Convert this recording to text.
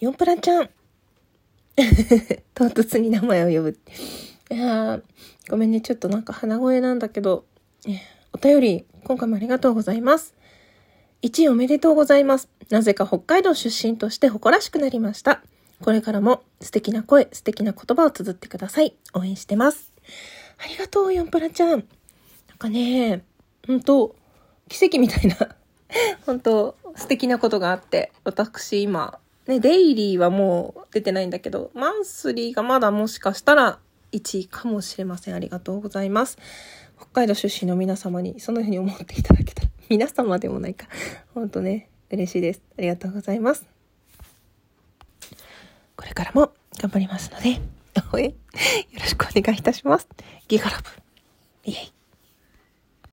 ヨンプラちゃん。唐突に名前を呼ぶ。いや、ごめんね。ちょっとなんか鼻声なんだけど、お便り、今回もありがとうございます。1位おめでとうございます。なぜか北海道出身として誇らしくなりました。これからも素敵な声、素敵な言葉を綴ってください。応援してます。ありがとう、ヨンプラちゃん。なんかね、ほんと、奇跡みたいな 本当素敵なことがあって、私今、ね、デイリーはもう出てないんだけど、マンスリーがまだもしかしたら1位かもしれません。ありがとうございます。北海道出身の皆様にそのように思っていただけたら、皆様でもないか。ほんとね、嬉しいです。ありがとうございます。これからも頑張りますので、応援よろしくお願いいたします。ギガラブ。イエイ。